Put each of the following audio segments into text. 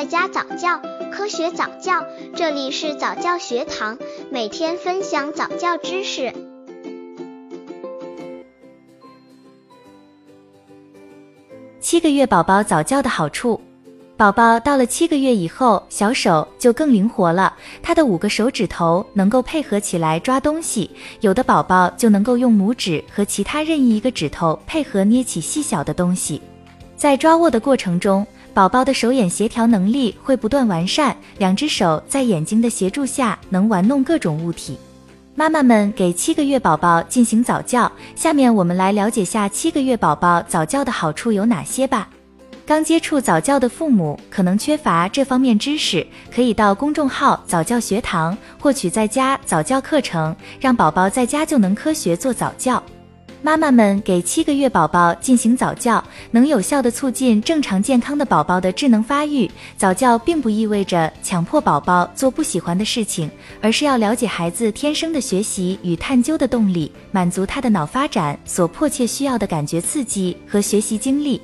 在家早教，科学早教，这里是早教学堂，每天分享早教知识。七个月宝宝早教的好处。宝宝到了七个月以后，小手就更灵活了，他的五个手指头能够配合起来抓东西，有的宝宝就能够用拇指和其他任意一个指头配合捏起细小的东西。在抓握的过程中，宝宝的手眼协调能力会不断完善，两只手在眼睛的协助下能玩弄各种物体。妈妈们给七个月宝宝进行早教，下面我们来了解下七个月宝宝早教的好处有哪些吧。刚接触早教的父母可能缺乏这方面知识，可以到公众号早教学堂获取在家早教课程，让宝宝在家就能科学做早教。妈妈们给七个月宝宝进行早教，能有效的促进正常健康的宝宝的智能发育。早教并不意味着强迫宝宝做不喜欢的事情，而是要了解孩子天生的学习与探究的动力，满足他的脑发展所迫切需要的感觉刺激和学习经历。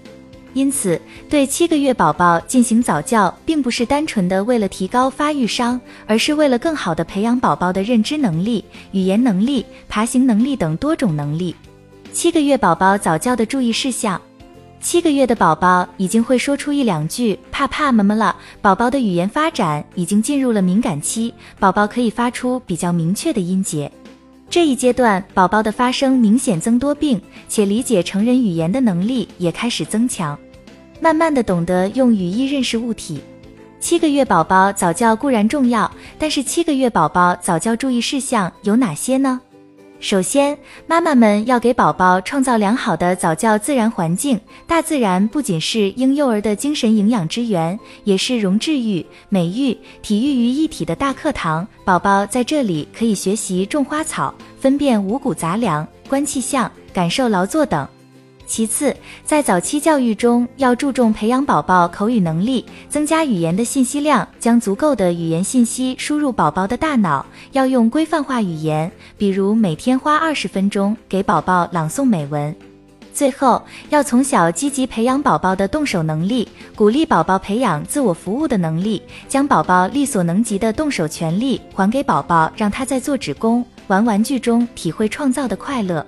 因此，对七个月宝宝进行早教，并不是单纯的为了提高发育商，而是为了更好的培养宝宝的认知能力、语言能力、爬行能力等多种能力。七个月宝宝早教的注意事项：七个月的宝宝已经会说出一两句“怕怕么么”了，宝宝的语言发展已经进入了敏感期，宝宝可以发出比较明确的音节。这一阶段，宝宝的发声明显增多，并且理解成人语言的能力也开始增强。慢慢的懂得用语义认识物体。七个月宝宝早教固然重要，但是七个月宝宝早教注意事项有哪些呢？首先，妈妈们要给宝宝创造良好的早教自然环境。大自然不仅是婴幼儿的精神营养之源，也是融治育、美育、体育于一体的大课堂。宝宝在这里可以学习种花草、分辨五谷杂粮、观气象、感受劳作等。其次，在早期教育中，要注重培养宝宝口语能力，增加语言的信息量，将足够的语言信息输入宝宝的大脑。要用规范化语言，比如每天花二十分钟给宝宝朗诵美文。最后，要从小积极培养宝宝的动手能力，鼓励宝宝培养自我服务的能力，将宝宝力所能及的动手权利还给宝宝，让他在做纸工、玩玩具中体会创造的快乐。